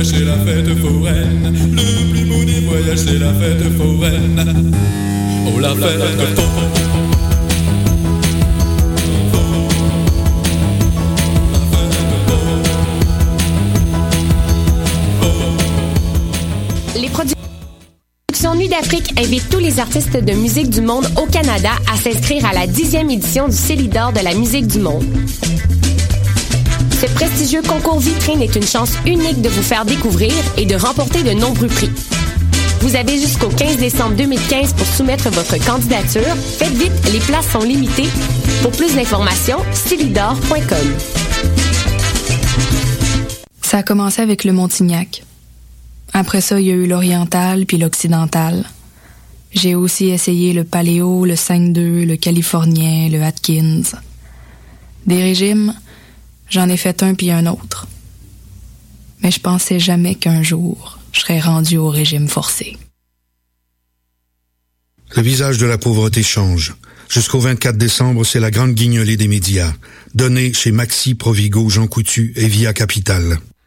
voyages, c'est la fête foraine. Le plus beau des voyages, c'est la fête foraine. Oh, la fête foraine. Les productions Nuit d'Afrique invitent tous les artistes de musique du monde au Canada à s'inscrire à la dixième édition du Célidor de la musique du monde. Prestigieux concours vitrine est une chance unique de vous faire découvrir et de remporter de nombreux prix. Vous avez jusqu'au 15 décembre 2015 pour soumettre votre candidature. Faites vite, les places sont limitées. Pour plus d'informations, célidor.com. Ça a commencé avec le Montignac. Après ça, il y a eu l'oriental puis l'occidental. J'ai aussi essayé le paléo, le 5-2, le californien, le Atkins. Des régimes, j'en ai fait un puis un autre. Mais je pensais jamais qu'un jour, je serais rendu au régime forcé. Le visage de la pauvreté change. Jusqu'au 24 décembre, c'est la grande guignolée des médias. Donnée chez Maxi, Provigo, Jean Coutu et Via Capital.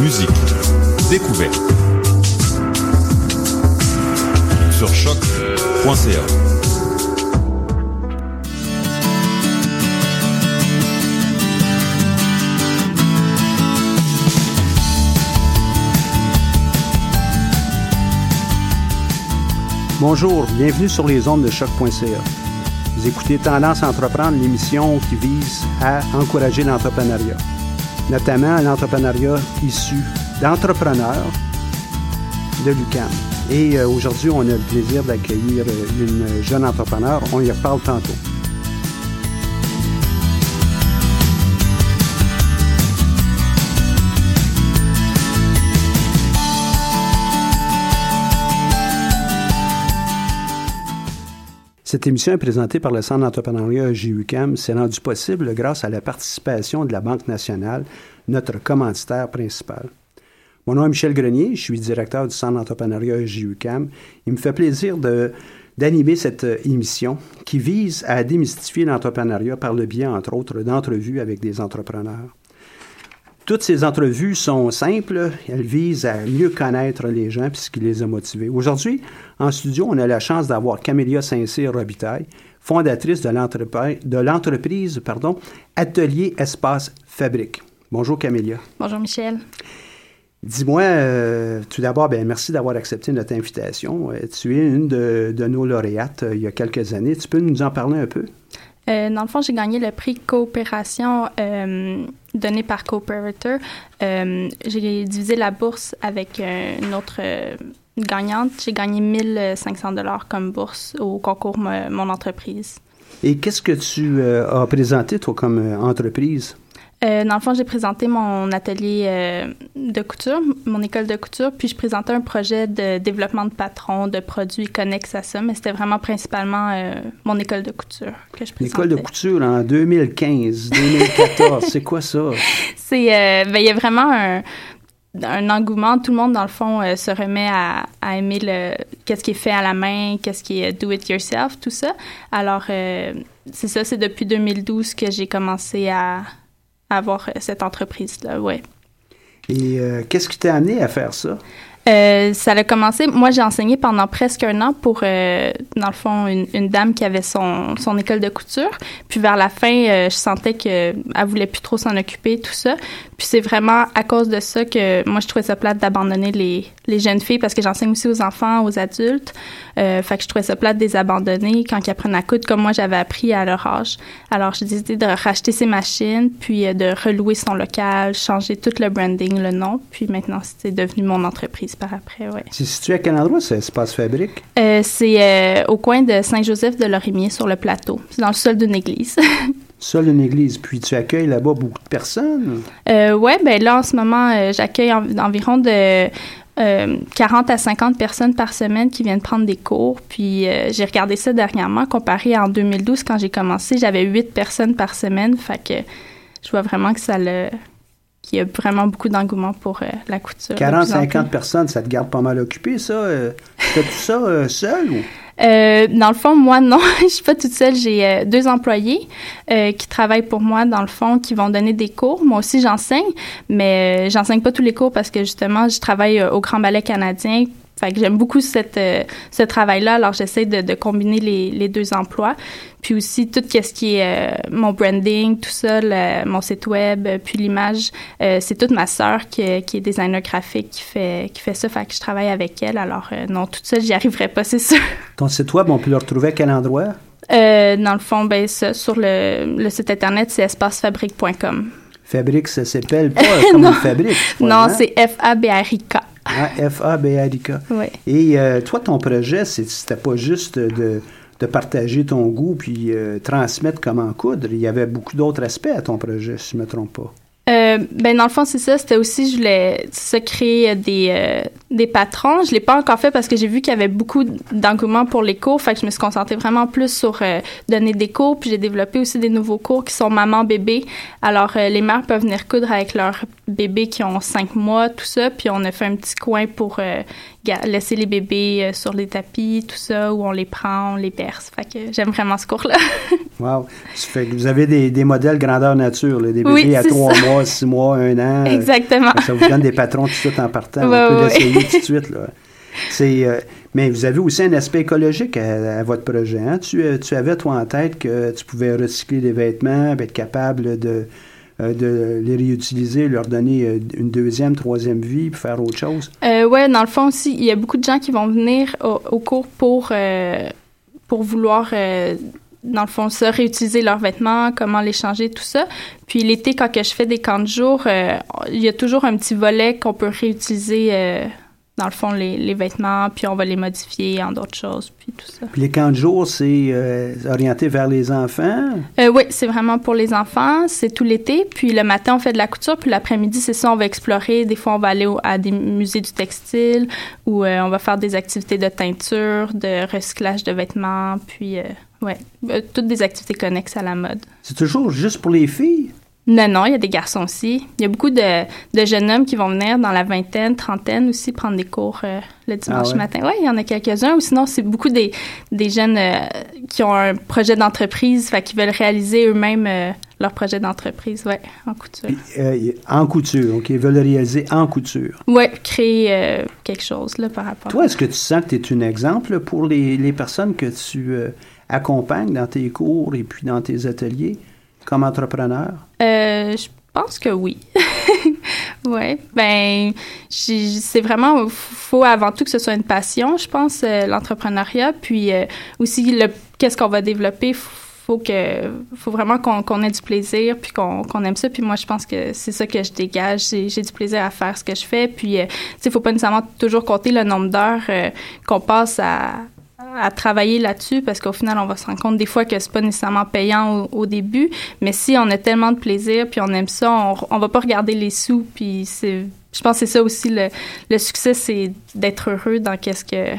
Musique, découverte. Sur choc.ca. Bonjour, bienvenue sur les ondes de choc.ca. Vous écoutez Tendance à entreprendre, l'émission qui vise à encourager l'entrepreneuriat, notamment l'entrepreneuriat issu d'entrepreneurs de l'UQAM. Et euh, aujourd'hui, on a le plaisir d'accueillir euh, une jeune entrepreneur. On y reparle tantôt. Cette émission est présentée par le Centre d'entrepreneuriat JUCAM. C'est rendu possible grâce à la participation de la Banque nationale, notre commanditaire principal. Mon nom est Michel Grenier, je suis directeur du Centre d'entrepreneuriat JUCAM. Il me fait plaisir d'animer cette émission qui vise à démystifier l'entrepreneuriat par le biais, entre autres, d'entrevues avec des entrepreneurs. Toutes ces entrevues sont simples. Elles visent à mieux connaître les gens et ce qui les a motivés. Aujourd'hui, en studio, on a la chance d'avoir Camélia Saint-Cyr Robitaille, fondatrice de l'entreprise, de l'entreprise pardon, Atelier Espace Fabrique. Bonjour Camélia. Bonjour Michel. Dis-moi, euh, tout d'abord, ben, merci d'avoir accepté notre invitation. Euh, tu es une de, de nos lauréates euh, il y a quelques années. Tu peux nous en parler un peu? Euh, dans le fond, j'ai gagné le prix coopération euh, donné par Cooperator. Euh, j'ai divisé la bourse avec une autre gagnante. J'ai gagné 1500 dollars comme bourse au concours Mon entreprise. Et qu'est-ce que tu as présenté, toi, comme entreprise? Euh, dans le fond, j'ai présenté mon atelier euh, de couture, mon école de couture, puis je présentais un projet de développement de patrons, de produits connexes à ça, mais c'était vraiment principalement euh, mon école de couture que je présentais. L'école de couture en 2015, 2014, c'est quoi ça? C'est, ben, il y a vraiment un, un, engouement. Tout le monde, dans le fond, se remet à, à aimer le, qu'est-ce qui est fait à la main, qu'est-ce qui est do it yourself, tout ça. Alors, c'est ça, c'est depuis 2012 que j'ai commencé à avoir cette entreprise-là, ouais. Et euh, qu'est-ce qui t'a amené à faire ça? Euh, ça a commencé. Moi, j'ai enseigné pendant presque un an pour, euh, dans le fond, une, une, dame qui avait son, son école de couture. Puis vers la fin, euh, je sentais qu'elle voulait plus trop s'en occuper, tout ça. Puis c'est vraiment à cause de ça que moi, je trouvais ça plate d'abandonner les, les jeunes filles parce que j'enseigne aussi aux enfants, aux adultes. Euh, fait que je trouvais ça plate de les abandonner quand ils apprennent à coudre comme moi j'avais appris à leur âge. Alors j'ai décidé de racheter ces machines, puis euh, de relouer son local, changer tout le branding, le nom. Puis maintenant, c'est devenu mon entreprise par après, ouais. C'est situé à quel endroit, ce Espace Fabrique? Euh, c'est euh, au coin de Saint-Joseph de Lorimier sur le plateau. C'est dans le sol d'une église. Sol d'une église. Puis tu accueilles là-bas beaucoup de personnes? Euh, oui, ben là, en ce moment, j'accueille en, environ de euh, 40 à 50 personnes par semaine qui viennent prendre des cours. Puis euh, j'ai regardé ça dernièrement, comparé en 2012, quand j'ai commencé, j'avais 8 personnes par semaine. Fait que je vois vraiment que ça le qu'il y a vraiment beaucoup d'engouement pour euh, la couture. 40-50 personnes, ça te garde pas mal occupé, ça? Euh, Fais tout ça euh, seul ou? Euh, dans le fond, moi, non, je suis pas toute seule. J'ai deux employés qui travaillent pour moi, dans le fond, qui vont donner des cours. Moi aussi, j'enseigne, mais j'enseigne pas tous les cours parce que, justement, je travaille au Grand Ballet canadien. Fait que j'aime beaucoup cette, ce travail-là. Alors, j'essaie de, de, combiner les, les, deux emplois. Puis aussi, tout ce qui est mon branding, tout ça, le, mon site web, puis l'image, c'est toute ma sœur qui, qui, est designer graphique qui fait, qui fait ça. Fait que je travaille avec elle. Alors, non, toute seule, j'y arriverai pas, c'est sûr. Ton site web, on peut le retrouver à quel endroit? Euh, dans le fond, ben, ça, sur le, le, site internet, c'est espacefabrique.com. Fabrique, ça s'appelle pas comme une fabrique. non, c'est F-A-B-R-I-K. Ah, F-A-B-R-I-K. Oui. Et euh, toi, ton projet, c'était pas juste de, de, partager ton goût puis euh, transmettre comment coudre. Il y avait beaucoup d'autres aspects à ton projet, si je ne me trompe pas. Euh, ben dans le fond c'est ça c'était aussi je voulais ça créer des euh, des patrons. Je l'ai pas encore fait parce que j'ai vu qu'il y avait beaucoup d'engouement pour les cours. Fait que je me suis concentrée vraiment plus sur euh, donner des cours. Puis j'ai développé aussi des nouveaux cours qui sont maman bébé. Alors euh, les mères peuvent venir coudre avec leurs bébés qui ont cinq mois tout ça. Puis on a fait un petit coin pour euh, laisser les bébés sur les tapis tout ça où on les prend on les berce fait que j'aime vraiment ce cours là wow. Ça fait que vous avez des, des modèles grandeur nature là, des bébés oui, à trois mois six mois un an. Exactement. Ça vous donne des patrons tout de suite en partant. Ouais, on peut ouais. Là euh, mais vous avez aussi un aspect écologique à, votre projet. Hein? Tu, tu, avais, toi, en tête que tu pouvais recycler des vêtements, être capable de, euh, de les réutiliser, leur donner euh, une deuxième, troisième vie, puis faire autre chose? Euh, oui, dans le fond aussi, il y a beaucoup de gens qui vont venir au, cours pour, euh, pour vouloir euh, dans le fond, ça, réutiliser leurs vêtements, comment les changer, tout ça. Puis l'été, quand que je fais des camps de jour, euh, il y a toujours un petit volet qu'on peut réutiliser, euh, dans le fond, les, les, vêtements, puis on va les modifier en d'autres choses, puis tout ça. Puis les camps de jour, c'est euh, orienté vers les enfants? Euh, oui, c'est vraiment pour les enfants. C'est tout l'été. Puis le matin, on fait de la couture. Puis l'après-midi, c'est ça, on va explorer. Des fois, on va aller au, à des musées du textile ou euh, on va faire des activités de teinture, de recyclage de vêtements, puis... Ouais, euh, toutes des activités connexes à la mode. C'est toujours juste pour les filles? Non, non, il y a des garçons aussi. Il y a beaucoup de, de, jeunes hommes qui vont venir dans la vingtaine, trentaine aussi prendre des cours euh, le dimanche ah ouais? matin. Oui, il y en a quelques-uns. Ou sinon, c'est beaucoup des, des jeunes euh, qui ont un projet d'entreprise, qui veulent réaliser eux-mêmes euh, leur projet d'entreprise, ouais, en couture. En couture, donc ils veulent réaliser en couture. Oui, créer quelque chose là, par rapport. Toi, est-ce que tu sens que tu es un exemple pour les, les personnes que tu accompagnes dans tes cours et puis dans tes ateliers? Comme entrepreneur? Euh, je pense que oui. ouais, ben, c'est vraiment, faut avant tout que ce soit une passion, je pense, euh, l'entrepreneuriat, puis euh, aussi le qu'est-ce qu'on va développer? Faut que, faut vraiment qu'on qu ait du plaisir, puis qu'on qu aime ça. Puis moi, je pense que c'est ça que je dégage. J'ai du plaisir à faire ce que je fais. Puis, tu sais, faut pas nécessairement toujours compter le nombre d'heures qu'on passe à, à travailler là-dessus parce qu'au final, on va se rendre compte des fois que c'est pas nécessairement payant au, au, début, mais si on a tellement de plaisir puis on aime ça, on, on va pas regarder les sous puis c'est je pense que c'est ça aussi le, le succès c'est d'être heureux dans qu'est-ce que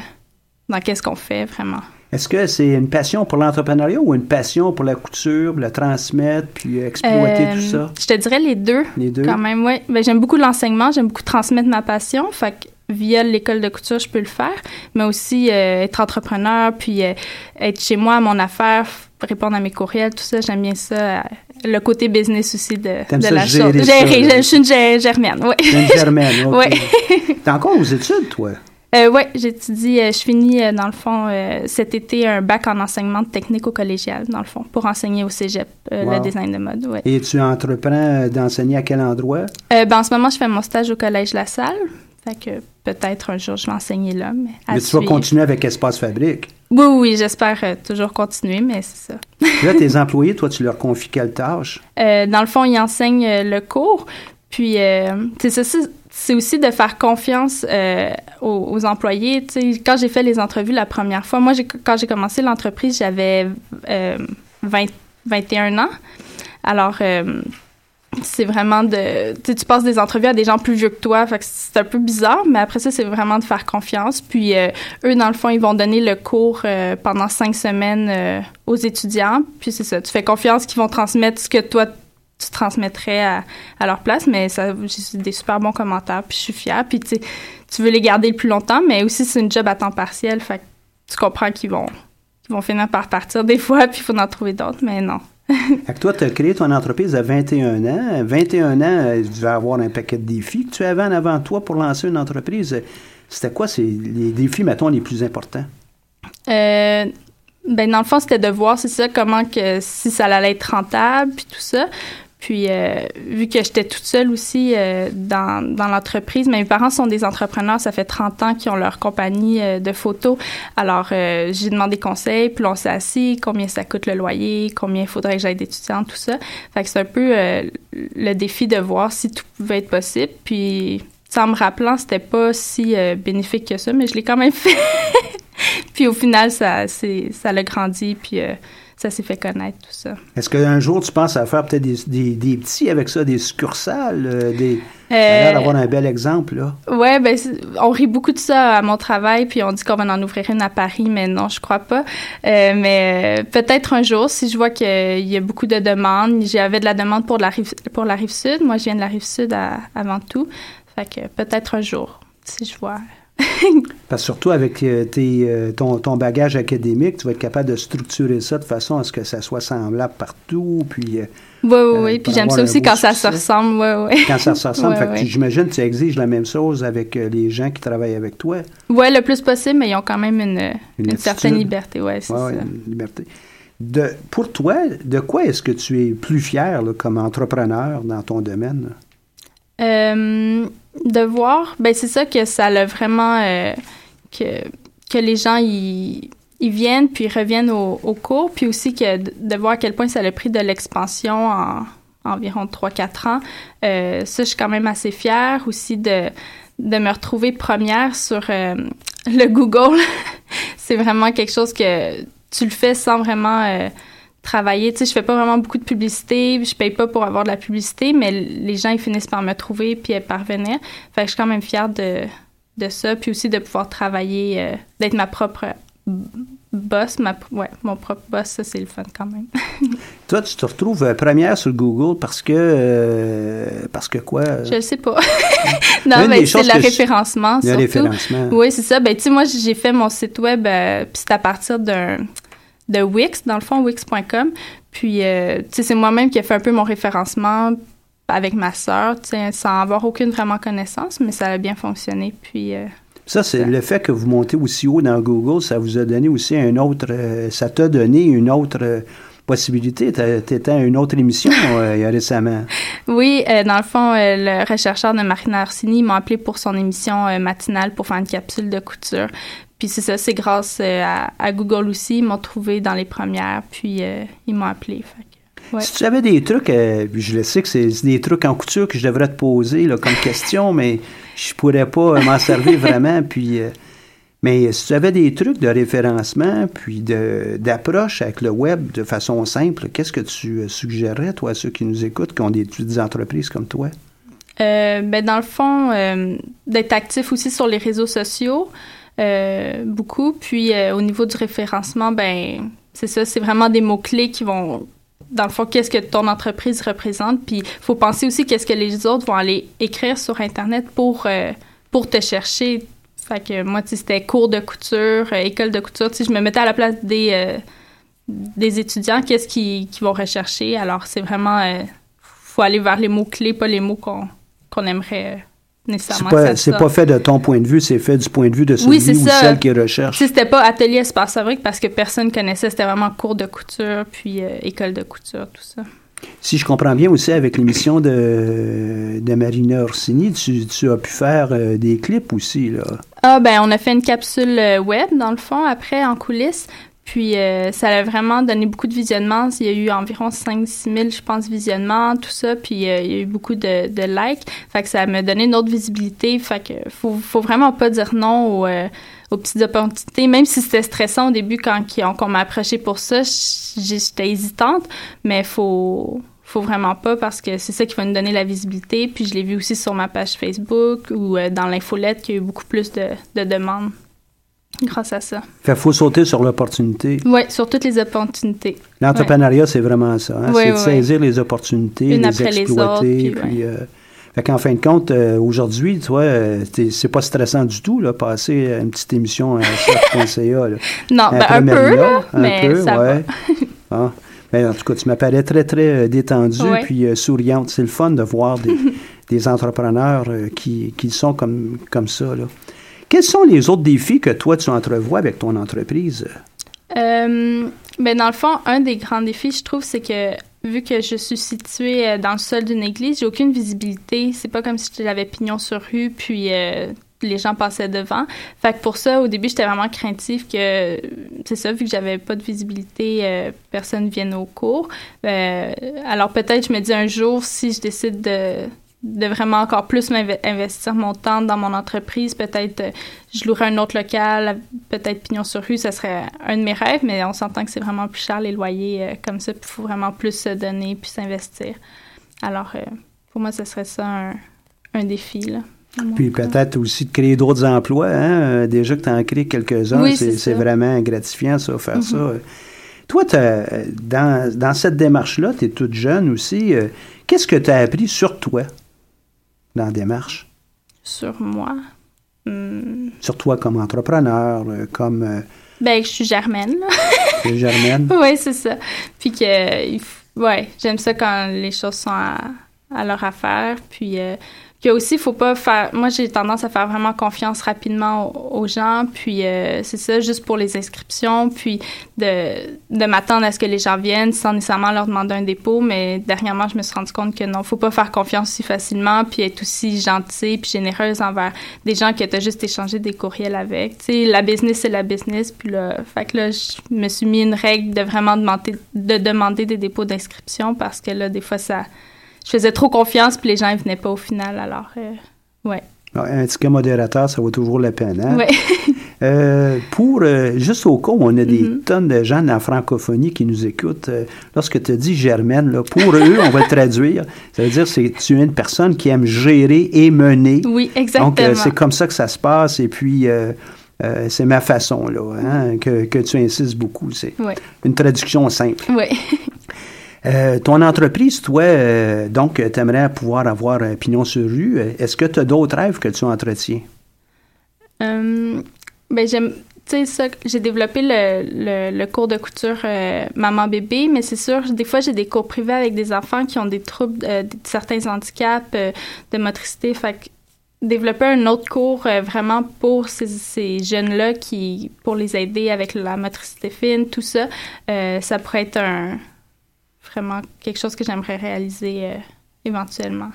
dans qu'est-ce qu'on fait vraiment. Est-ce que c'est une passion pour l'entrepreneuriat ou une passion pour la couture, le transmettre, puis exploiter euh, tout ça? Je te dirais les deux. Les deux? Quand même, oui. Ben, j'aime beaucoup l'enseignement, j'aime beaucoup transmettre ma passion. Fait que via l'école de couture, je peux le faire, mais aussi euh, être entrepreneur, puis euh, être chez moi à mon affaire, répondre à mes courriels, tout ça, j'aime bien ça, le côté business aussi de, T'aimes de ça la chose. Gérer, je, je suis une germaine, oui. T'es une germaine. Ouais. T'es encore aux études, toi? Euh, oui, j'étudie, euh, je finis euh, dans le fond euh, cet été un bac en enseignement technique au collégial, dans le fond, pour enseigner au cégep euh, Wow. le design de mode. Ouais. Et tu entreprends d'enseigner à quel endroit? Euh, ben, en ce moment, je fais mon stage au collège La Salle. Fait que peut-être un jour, je vais enseigner là. Mais, à Mais tu vas continuer avec Espace Fabrique? Oui, oui, j'espère euh, toujours continuer, mais c'est ça. Là, tes employés, toi, tu leur confies quelle tâche? Euh, dans le fond, ils enseignent euh, le cours. Puis, euh, c'est c'est- aussi de faire confiance aux, aux employés. Tu sais, quand j'ai fait les entrevues la première fois, moi, quand j'ai commencé l'entreprise, j'avais euh, 20 21 ans. Alors, c'est vraiment de... Tu passes des entrevues à des gens plus vieux que toi, c'est un peu bizarre, mais après ça, c'est vraiment de faire confiance. Puis, euh, eux, dans le fond, ils vont donner le cours euh, pendant cinq semaines euh, aux étudiants. Puis, c'est ça, tu fais confiance qu'ils vont transmettre ce que toi, tu transmettrais à, leur place, mais ça, j'ai des super bons commentaires, puis je suis fière. Puis, tu tu veux les garder le plus longtemps, mais aussi, c'est une job à temps partiel, fait que tu comprends qu'ils vont, qu'ils vont finir par partir des fois, puis il faut en trouver d'autres, mais non. Fait que toi, tu as créé ton entreprise à 21 ans. 21 ans, euh, tu devais avoir un paquet de défis que tu avais en avant toi pour lancer une entreprise. C'était quoi ces, les défis, mettons, les plus importants? Euh, ben dans le fond, c'était de voir, c'est ça, comment que si ça allait être rentable, puis tout ça. Puis, euh, vu que j'étais toute seule aussi euh, dans, dans l'entreprise, mes parents sont des entrepreneurs, ça fait 30 ans qu'ils ont leur compagnie euh, de photos. Alors, euh, j'ai demandé conseil, puis on s'est assis, combien ça coûte le loyer, combien il faudrait que j'aille d'étudiants, tout ça. Fait que c'est un peu euh, le défi de voir si tout pouvait être possible. Puis, en me rappelant, c'était pas si euh, bénéfique que ça, mais je l'ai quand même fait. puis au final, ça, ça l'a grandi, puis ça s'est fait connaître, tout ça. Est-ce qu'un jour, tu penses à faire peut-être des, des, des petits avec ça, des succursales? euh, des... Ça a Euh, l'air d'avoir un bel exemple, là? Ouais, ben on rit beaucoup de ça à mon travail, puis on dit qu'on va en ouvrir une à Paris, mais non, je crois pas. Euh, mais euh, peut-être un jour, si je vois qu'il y a beaucoup de demandes. J'avais de la demande pour la rive pour la rive sud. Moi, je viens de la rive sud à- avant tout. Fait que peut-être un jour, si je vois. Parce que surtout avec euh, tes, euh, ton, ton bagage académique, tu vas être capable de structurer ça de façon à ce que ça soit semblable partout. Puis Oui, oui, Euh, oui. Puis j'aime ça aussi quand ça se ressemble. Ouais, ouais. quand ça se ressemble, fait que j'imagine que tu exiges la même chose avec euh, les gens qui travaillent avec toi. Ouais, le plus possible, mais ils ont quand même une, une, Une certaine liberté. Ouais, c'est Ouais, ouais, ça. une liberté. De, pour toi, de quoi est-ce que tu es plus fier là, comme entrepreneur dans ton domaine? là? Euh, de voir, ben c'est ça que ça l'a vraiment euh, que que les gens ils viennent puis reviennent au, cours puis aussi que de, voir à quel point ça a pris de l'expansion en environ 3-4 ans. Euh, ça, je suis quand même assez fière aussi de de me retrouver première sur le Google. c'est vraiment quelque chose que tu le fais sans vraiment travailler. Tu sais, je fais pas vraiment beaucoup de publicité, je paye pas pour avoir de la publicité, mais les gens, ils finissent par me trouver puis parvenir. Fait que je suis quand même fière de, de ça, puis aussi de pouvoir travailler, euh, d'être ma propre boss, ma, ouais, mon propre boss, ça, c'est le fun quand même. Toi, tu te retrouves euh, première sur Google parce que... euh, parce que quoi? Je le sais pas. non, mais c'est le je- référencement, Le surtout. référencement. Oui, c'est ça. Ben, tu sais, moi, j'ai fait mon site web, euh, puis c'est à partir d'un de Wix, dans le fond, wix.com. Puis, euh, tu sais, c'est moi-même qui ai fait un peu mon référencement avec ma sœur, tu sais, sans avoir aucune vraiment connaissance, mais ça a bien fonctionné. Puis, euh, Ça, c'est le fait que vous montez aussi haut dans Google, ça vous a donné aussi un autre... euh, ça t'a donné une autre possibilité. T'as- T'étais à une autre émission euh, il y a récemment. Oui, euh, dans le fond, euh, le rechercheur de Marina Orsini m'a appelé pour son émission matinale pour faire une capsule de couture. Puis c'est ça, c'est grâce euh, à, à Google aussi. Ils m'ont trouvé dans les premières, puis euh, ils m'ont appelé. Fait que, ouais. Si tu avais des trucs, euh, je le sais que c'est des trucs en couture que je devrais te poser là, comme question, mais je pourrais pas m'en servir vraiment. Puis, mais si tu avais des trucs de référencement, puis d'approche avec le web de façon simple, qu'est-ce que tu suggérerais, toi, à ceux qui nous écoutent, qui ont des petites entreprises comme toi? Ben dans le fond, d'être actif aussi sur les réseaux sociaux, beaucoup. Puis euh, au niveau du référencement, ben c'est ça, c'est vraiment des mots clés qui vont dans le fond, qu'est-ce que ton entreprise représente. Puis, il faut penser aussi qu'est-ce que les autres vont aller écrire sur Internet pour, euh, pour te chercher. Fait que moi, c'était cours de couture, euh, école de couture. Tu sais, je me mettais à la place des, euh, des étudiants, qu'est-ce qu'ils vont rechercher? Alors, c'est vraiment, faut aller vers les mots-clés, pas les mots qu'on aimerait nécessairement. C'est pas, pas fait de ton point de vue, c'est fait du point de vue de celui ou celle qui recherche. Si c'était pas atelier espace fabrique parce que personne connaissait, c'était vraiment cours de couture, puis école de couture, tout ça. Si je comprends bien aussi, avec l'émission de, de Marina Orsini, tu, tu as pu faire euh, des clips aussi, là. Ah, ben, on a fait une capsule euh, web, dans le fond, après, en coulisses. Puis, euh, ça a vraiment donné beaucoup de visionnements. Il y a eu environ 5-6 000, je pense, visionnements, tout ça. Puis, il y a eu beaucoup de, likes. Fait que ça m'a donné une autre visibilité. Fait que faut, faut vraiment pas dire non aux, aux petites opportunités. Même si c'était stressant au début quand, on m'a approché pour ça, j'étais hésitante, mais faut faut vraiment pas parce que c'est ça qui va nous donner la visibilité. Puis je l'ai vu aussi sur ma page Facebook ou euh, dans l'infolette qu'il y a eu beaucoup plus de, demandes grâce à ça. Fait faut sauter sur l'opportunité. Oui, sur toutes les opportunités. L'entrepreneuriat, c'est vraiment ça. Hein? c'est de saisir les opportunités, les exploiter. puis, euh, fait qu'en fin de compte, euh, aujourd'hui, tu vois, euh, c'est pas stressant du tout, là, passer une petite émission à chef.ca. non, ben, un peu, là, un mais peu, ça ouais. ah. Ben, en tout cas, tu m'apparais très, très euh, détendue puis souriante. C'est le fun de voir des, des entrepreneurs qui, qui sont comme, comme ça. Là. Quels sont les autres défis que toi, tu entrevois avec ton entreprise? Euh, ben dans le fond, un des grands défis, je trouve, c'est que vu que je suis située euh, dans le sol d'une église, j'ai aucune visibilité. C'est pas comme si j'avais pignon sur rue, puis euh, les gens passaient devant. Fait que pour ça, au début, j'étais vraiment craintive que, c'est ça, vu que j'avais pas de visibilité, euh, personne vienne au cours. alors peut-être, je me dis un jour, si je décide de de vraiment encore plus investir mon temps dans mon entreprise. Peut-être euh, je louerais un autre local, peut-être pignon sur rue, ce serait un de mes rêves, mais on s'entend que c'est vraiment plus cher les loyers euh, comme ça, puis il faut vraiment plus se donner, puis s'investir. Alors, euh, pour moi, ce serait ça un, défi. Là, puis peut-être aussi de créer d'autres emplois. Hein? Déjà que tu en crées quelques-uns, c'est vraiment gratifiant, ça, faire mm-hmm. ça. Toi, dans, dans cette démarche-là, tu es toute jeune aussi. Qu'est-ce que tu as appris sur toi? Dans la démarche? Sur moi? Hmm. Sur toi comme entrepreneur, euh, comme... Euh, ben, je suis germaine. es germaine? oui, c'est ça. Puis que, ouais, j'aime ça quand les choses sont à, à leur affaire. Puis euh, puis aussi, faut pas faire. Moi, j'ai tendance à faire vraiment confiance rapidement aux, gens. Puis euh, c'est ça, juste pour les inscriptions. Puis de, de m'attendre à ce que les gens viennent sans nécessairement leur demander un dépôt. Mais dernièrement, je me suis rendu compte que non, faut pas faire confiance si facilement. Puis être aussi gentil puis généreuse envers des gens que tu as juste échangé des courriels avec. Tu sais, la business, c'est la business. Puis là, fait que là, je me suis mis une règle de vraiment demander, de demander des dépôts d'inscription parce que là, des fois, ça je faisais trop confiance, puis les gens ne venaient pas au final. Alors, euh, ouais. Un ticket modérateur, ça vaut toujours la peine. Hein? Oui. euh, pour, euh, juste au cas où on a des mm-hmm. tonnes de gens dans la francophonie qui nous écoutent, euh, lorsque tu dis Germaine, là, pour eux, on va le traduire, ça veut dire que tu es une personne qui aime gérer et mener. Oui, exactement. Donc, c'est comme ça que ça se passe. Et puis, c'est ma façon, là, hein, que, que, tu insistes beaucoup. C'est une traduction simple. Oui. Euh, ton entreprise, toi, euh, donc, tu aimerais pouvoir avoir un pignon sur rue. Est-ce que tu as d'autres rêves que tu entretiens? Euh, ben, j'aime. Tu sais, j'ai développé le, le, cours de couture maman-bébé, mais c'est sûr, des fois, j'ai des cours privés avec des enfants qui ont des troubles, certains handicaps de motricité. Fait que développer un autre cours vraiment pour ces, ces jeunes-là qui pour les aider avec la motricité fine, tout ça, ça pourrait être un, vraiment quelque chose que j'aimerais réaliser euh, éventuellement.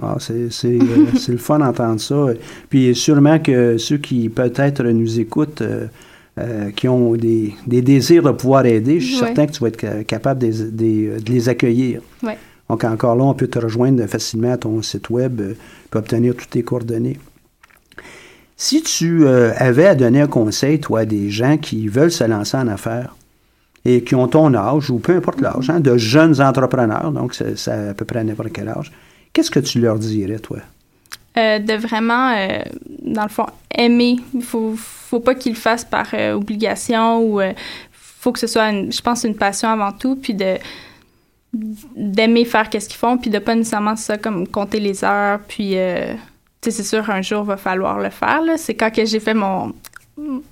Ah, euh, c'est, le fun d'entendre ça. Puis sûrement que ceux qui peut-être nous écoutent, euh, qui ont des, désirs de pouvoir aider, je suis certain que tu vas être capable de, les accueillir. Donc encore là, on peut te rejoindre facilement à ton site web pour obtenir toutes tes coordonnées. Si tu avais à donner un conseil, toi, à des gens qui veulent se lancer en affaires, et qui ont ton âge, ou peu importe l'âge, hein, de jeunes entrepreneurs, donc c'est à peu près n'importe quel âge, qu'est-ce que tu leur dirais, toi? Euh, de vraiment, euh, dans le fond, aimer. Il faut, faut pas qu'ils le fassent par euh, obligation ou faut que ce soit, je pense, une passion avant tout, puis de d'aimer faire qu'est-ce qu'ils font, puis de pas nécessairement ça comme compter les heures, puis c'est sûr, un jour, va falloir le faire. C'est quand que j'ai fait mon,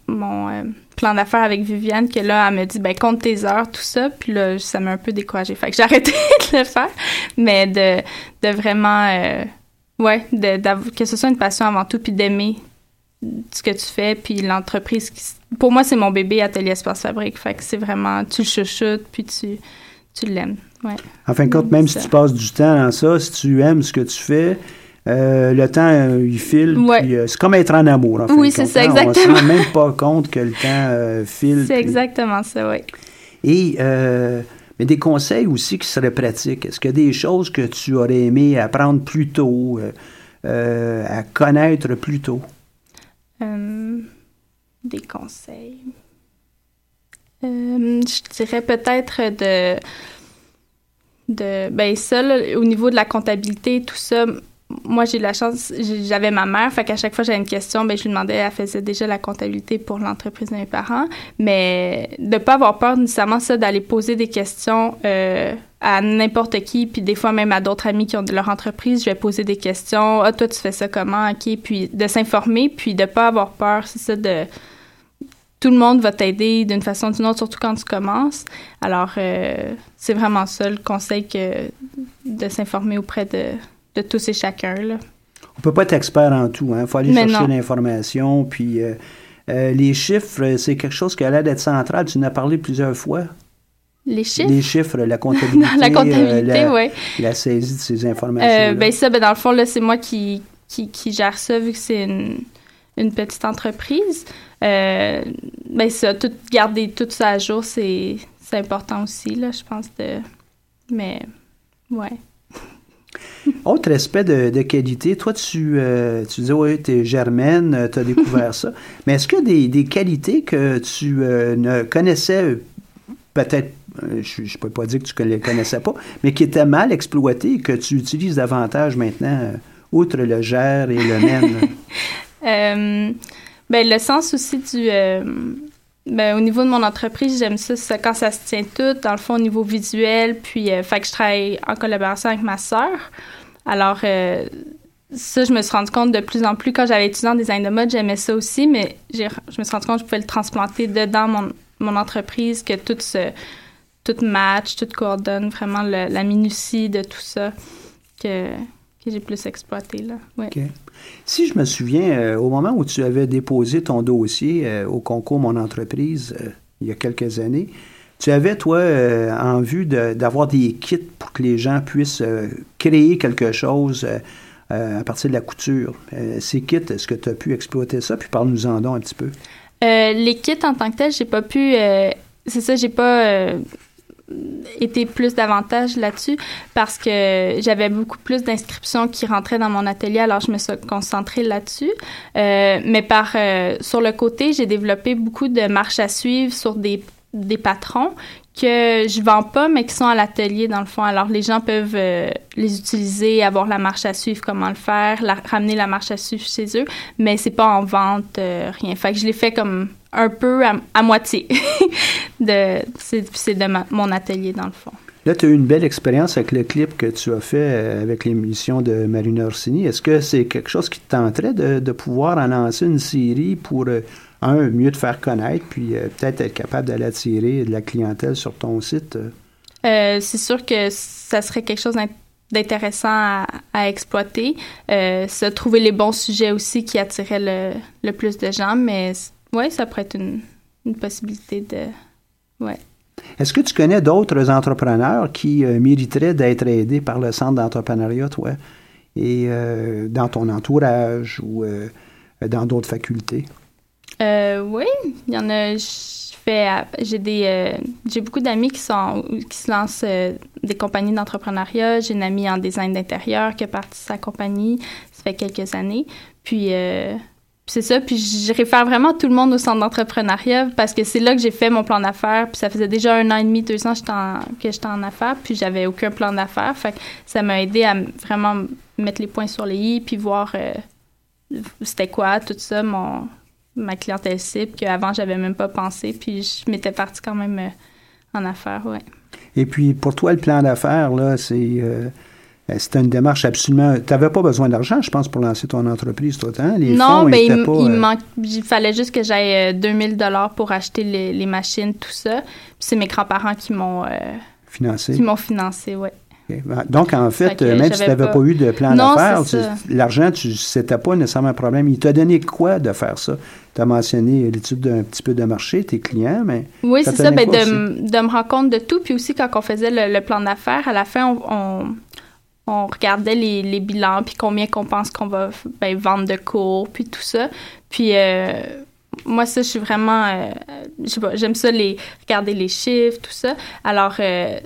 mon plan d'affaires avec Viviane que là, elle me dit, ben, compte tes heures, tout ça. Puis là, ça m'a un peu découragée. Fait que j'ai arrêté de le faire. Mais de, de vraiment, euh, ouais, de, que ce soit une passion avant tout, puis d'aimer ce que tu fais, puis l'entreprise. Pour moi, c'est mon bébé Atelier Espace Fabrique. Fait que c'est vraiment, tu le chuchotes, puis tu, tu l'aimes. Ouais. En fin de compte, même si tu passes du temps dans ça, si tu aimes ce que tu fais, euh, le temps, euh, il file. Euh, c'est comme être en amour, en fait. Oui, c'est ça, exactement. On ne se rend même pas compte que le temps file. C'est exactement ça, oui. Et mais des conseils aussi qui seraient pratiques. Est-ce qu'il y a des choses que tu aurais aimé apprendre plus tôt, à connaître plus tôt? des conseils. je dirais peut-être de de ben ça au niveau de la comptabilité tout ça moi, j'ai la chance, j'avais ma mère, fait qu'à chaque fois j'avais une question, ben je lui demandais, elle faisait déjà la comptabilité pour l'entreprise de mes parents, mais de pas avoir peur nécessairement ça d'aller poser des questions euh, à n'importe qui, puis des fois même à d'autres amis qui ont de leur entreprise, je vais poser des questions, ah toi tu fais ça comment, ok, puis de s'informer, puis de pas avoir peur, c'est ça de tout le monde va t'aider d'une façon ou d'une autre, surtout quand tu commences. Alors, euh, c'est vraiment ça le conseil que de s'informer auprès de de tous et chacun. Là. On peut pas être expert en tout. Il hein. faut aller chercher l'information. Puis euh, euh, les chiffres, c'est quelque chose qui a l'air d'être central. Tu en as parlé plusieurs fois. Les chiffres? Les chiffres, la comptabilité. la comptabilité, euh, oui. La saisie de ces informations. ben ça, ben dans le fond, là, c'est moi qui, qui, qui, gère ça vu que c'est une, une, petite entreprise. ben ça, tout, garder tout ça à jour, c'est important aussi, là, je pense. De... Mais, ouais. Autre aspect de, qualité, toi, tu, euh, tu dis, oui, tu es germaine, euh, tu as découvert ça. Mais est-ce qu'il y a des, qualités que tu euh, ne connaissais peut-être, je ne peux pas dire que tu ne les connaissais pas, mais qui étaient mal exploitées et que tu utilises davantage maintenant, outre le gère et le mène? ben, le sens aussi du. Ben, au niveau de mon entreprise, j'aime ça, ça, quand ça se tient tout, dans le fond, au niveau visuel. Puis, fait que je travaille en collaboration avec ma sœur. Alors, euh, ça, je me suis rendu compte de plus en plus quand j'avais étudié en design de mode, j'aimais ça aussi, mais je me suis rendu compte que je pouvais le transplanter dedans mon, mon entreprise, que tout se tout match, tout coordonne, vraiment la minutie de tout ça que, que j'ai plus exploité. Là. Si je me souviens, euh, au moment où tu avais déposé ton dossier euh, au concours Mon entreprise, il y a quelques années, tu avais, toi, euh, en vue d'avoir des kits pour que les gens puissent euh, créer quelque chose euh, à partir de la couture. ces kits, est-ce que tu as pu exploiter ça? Puis parle-nous-en donc un petit peu. les kits en tant que tel, j'ai pas pu. c'est ça, j'ai pas été plus davantage là-dessus parce que j'avais beaucoup plus d'inscriptions qui rentraient dans mon atelier, alors je me suis concentrée là-dessus. mais par sur le côté, j'ai développé beaucoup de marches à suivre sur des des patrons que je vends pas, mais qui sont à l'atelier dans le fond. Alors les gens peuvent euh, les utiliser, avoir la marche à suivre, comment le faire, ramener la marche à suivre chez eux, mais c'est pas en vente, euh, rien. Fait que je l'ai fait comme un peu à, moitié. de, c'est, de mon atelier dans le fond. Là, tu as eu une belle expérience avec le clip que tu as fait euh, avec l'émission de Marina Orsini. Est-ce que c'est quelque chose qui te tenterait de, de pouvoir en lancer une série pour un, mieux te faire connaître, puis euh, peut-être être capable d'aller attirer de la clientèle sur ton site? Euh? Euh, c'est sûr que ça serait quelque chose d'intéressant à, exploiter. se trouver les bons sujets aussi qui attiraient le, plus de gens, mais oui, ça pourrait être une, possibilité de... Ouais. Est-ce que tu connais d'autres entrepreneurs qui mériteraient d'être aidés par le centre d'entrepreneuriat, toi, et dans ton entourage ou dans d'autres facultés? Euh, oui, il y en a. j'ai des, euh, j'ai beaucoup d'amis qui sont, qui se lancent euh, des compagnies d'entrepreneuriat. J'ai une amie en design d'intérieur qui a parti de sa compagnie. Ça fait quelques années. Puis c'est ça. Puis je réfère vraiment tout le monde au centre d'entrepreneuriat parce que c'est là que j'ai fait mon plan d'affaires. Puis ça faisait déjà un an et demi, deux ans que j'étais en affaires. Puis j'avais aucun plan d'affaires. Fait que ça m'a aidé à vraiment mettre les points sur les i puis voir c'était quoi tout ça, mon ma clientèle cible qu'avant, j'avais même pas pensé. Puis je m'étais partie quand même euh, en affaires, ouais. Et puis, pour toi, le plan d'affaires, là, c'est. Euh, Euh, C'était une démarche absolument. Tu n'avais pas besoin d'argent, je pense, pour lancer ton entreprise, toi, hein? Les non, fonds ben, étaient il, pas, il euh, manque, il fallait juste que j'aille euh, 2000 dollars pour acheter les, les machines, tout ça. Puis c'est mes grands-parents qui m'ont euh, financés. qui m'ont financé. Ok. Ben, Donc, en fait, euh, même si tu n'avais pas... pas- eu de plan d'affaires, l'argent, tu- c'était pas nécessairement un problème. Il t'a donné quoi de faire ça? Tu as mentionné l'étude d'un petit peu de marché, tes clients, mais Oui, c'est ça, ben, de, me rendre compte de tout. Puis aussi, quand on faisait le, le plan d'affaires, à la fin, on, on, on regardait les, les bilans, puis combien qu'on pense qu'on va ben, vendre de cours, puis tout ça. Puis euh, moi, ça, je suis vraiment... euh, pas, j'aime ça, les, regarder les chiffres, tout ça. Alors... euh,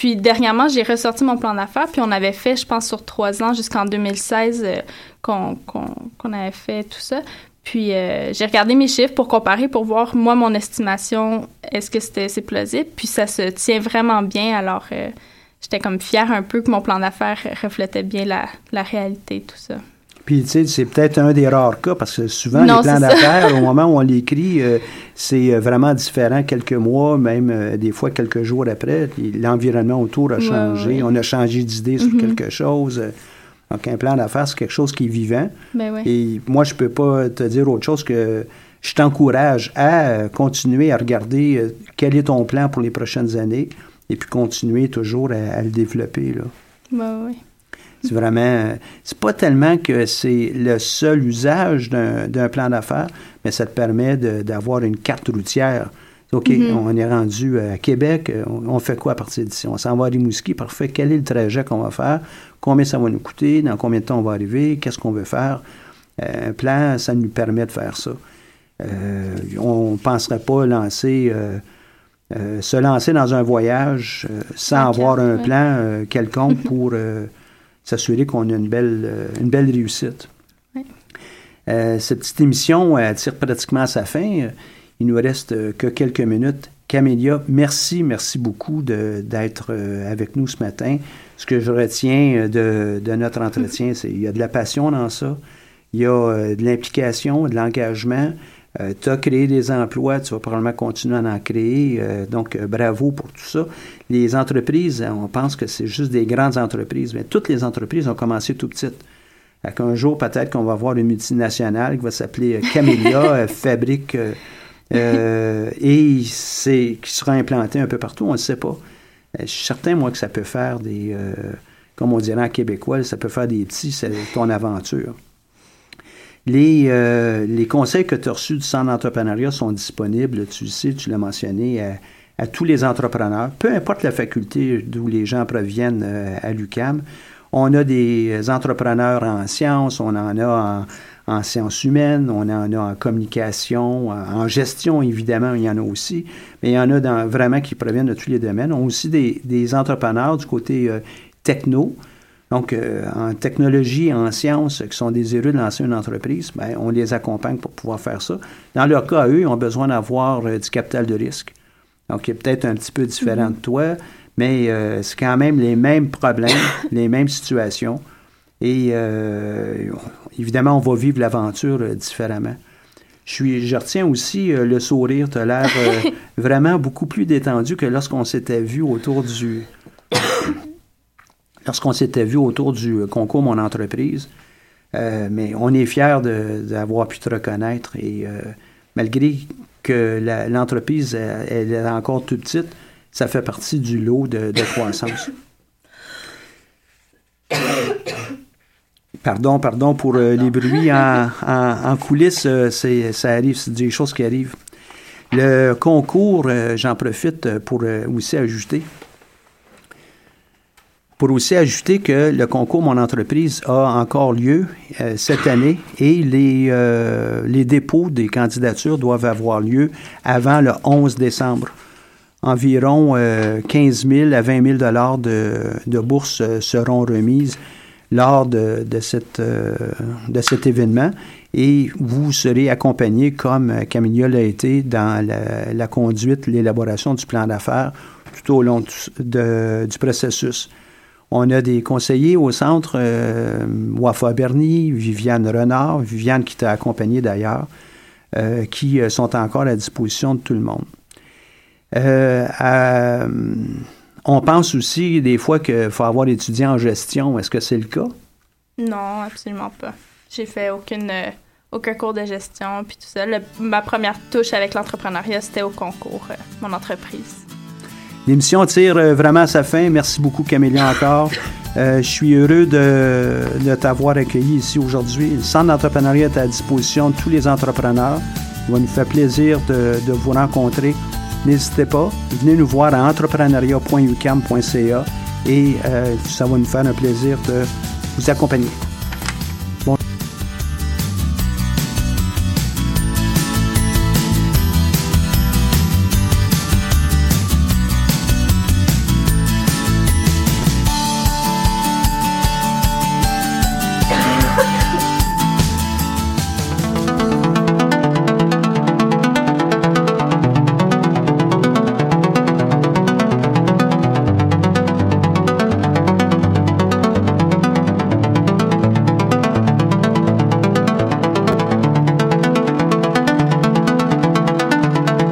puis dernièrement, j'ai ressorti mon plan d'affaires, puis on avait fait, je pense, sur trois ans jusqu'en 2016 euh, qu'on avait fait tout ça. Puis euh, j'ai regardé mes chiffres pour comparer, pour voir, moi, mon estimation, est-ce que c'était c'est plausible? Puis ça se tient vraiment bien, alors euh, j'étais comme fière un peu que mon plan d'affaires reflétait bien la, la réalité, tout ça. Puis, tu sais, c'est peut-être un des rares cas parce que souvent, Non, les plans d'affaires, au moment où on l'écrit, euh, c'est euh, vraiment différent quelques mois, même euh, des fois quelques jours après. L'environnement autour a Ouais, changé. ouais. On a changé d'idée sur Mhm. quelque chose. Donc, un plan d'affaires, c'est quelque chose qui est vivant. Ben oui. Et moi, je peux pas te dire autre chose que je t'encourage à continuer à regarder quel est ton plan pour les prochaines années et puis continuer toujours à, à le développer. Là. Ben oui. C'est vraiment. euh, C'est pas tellement que c'est le seul usage d'un plan d'affaires, mais ça te permet d'avoir une carte routière. OK, Mhm. on est rendu à Québec, euh, on, on fait quoi à partir d'ici? On s'en va à Rimouski, parfait. Quel est le trajet qu'on va faire? Combien ça va nous coûter? Dans combien de temps on va arriver? Qu'est-ce qu'on veut faire? Euh, un plan, ça nous permet de faire ça. Euh, on ne penserait pas lancer, euh, euh, se lancer dans un voyage euh, sans avoir un ouais. plan euh, quelconque pour s'assurer qu'on a une belle, une belle réussite. Ouais. Cette petite émission tire pratiquement à sa fin. Il nous reste que quelques minutes. Camélia, merci, merci beaucoup d'être avec nous ce matin. Ce que je retiens de, de notre entretien, c'est qu'il y a de la passion dans ça, il y a de l'implication, de l'engagement. Tu as créé des emplois, tu vas probablement continuer à en créer. euh, donc, euh, bravo pour tout ça. Les entreprises, euh, on pense que c'est juste des grandes entreprises, mais toutes les entreprises ont commencé tout petites. Fait qu'un jour, peut-être qu'on va voir une multinationale qui va s'appeler euh, Camellia, euh, fabrique, euh, euh, et c'est qui sera implanté un peu partout, on ne sait pas. Euh, Je suis certain, moi, que ça peut faire des, euh, comme on dirait en québécois, ça peut faire des petits, c'est ton aventure. Les, euh, les conseils que tu as reçus du Centre d'entrepreneuriat sont disponibles, tu le sais, tu l'as mentionné, à, tous les entrepreneurs, peu importe la faculté d'où les gens proviennent euh, à l'UCAM. On a des entrepreneurs en sciences, on en a en, en sciences humaines, on en a en communication, en gestion, évidemment, il y en a aussi, mais il y en a vraiment qui proviennent de tous les domaines. On a aussi des, des entrepreneurs du côté euh, techno, donc, euh, en technologie, en sciences, qui sont désireux de lancer une entreprise, ben, on les accompagne pour pouvoir faire ça. Dans leur cas, eux, ils ont besoin d'avoir euh, du capital de risque. Donc, il est peut-être un petit peu différent de toi, mais euh, c'est quand même les mêmes problèmes, les mêmes situations. Et euh, évidemment, on va vivre l'aventure euh, différemment. Je, suis, je retiens aussi euh, le sourire. Tu as l'air euh, vraiment beaucoup plus détendu que lorsqu'on s'était vu autour du lorsqu'on s'était vu autour du concours Mon entreprise. Euh, mais on est fiers d'avoir pu te reconnaître et euh, malgré que l'entreprise elle, est encore toute petite, ça fait partie du lot de, croissance. Pardon, pardon pour euh, les bruits en, en- en coulisses, euh, ça arrive, c'est des choses qui arrivent. Le concours, euh, j'en profite euh, pour euh, aussi ajouter pour aussi ajouter que le concours Mon entreprise a encore lieu euh, cette année et les, euh, les dépôts des candidatures doivent avoir lieu avant le 11 décembre. Environ euh, 15 000 à 20 000 dollars de, de bourses euh, seront remises lors de, de, cette, euh, de cet événement et vous serez accompagné, comme euh, Camilla l'a été, dans la, la conduite, l'élaboration du plan d'affaires tout au long de- du processus. On a des conseillers au centre, euh, Wafa Berny, Viviane Renard, Viviane qui t'a accompagné d'ailleurs, euh, qui euh, sont encore à disposition de tout le monde. On pense aussi des fois qu'il faut avoir étudié en gestion. Est-ce que c'est le cas? Non, absolument pas. J'ai fait aucune, aucun cours de gestion, puis tout ça. Ma première touche avec l'entrepreneuriat, c'était au concours, mon entreprise. L'émission tire euh, vraiment à sa fin. Merci beaucoup, Camélia, encore. Euh, je suis heureux de, de t'avoir accueilli ici aujourd'hui. Le Centre d'entrepreneuriat est à disposition de tous les entrepreneurs. Il va nous faire plaisir de, de vous rencontrer. N'hésitez pas, venez nous voir à entrepreneuriat.ucam.ca et euh, ça va nous faire un plaisir de vous accompagner.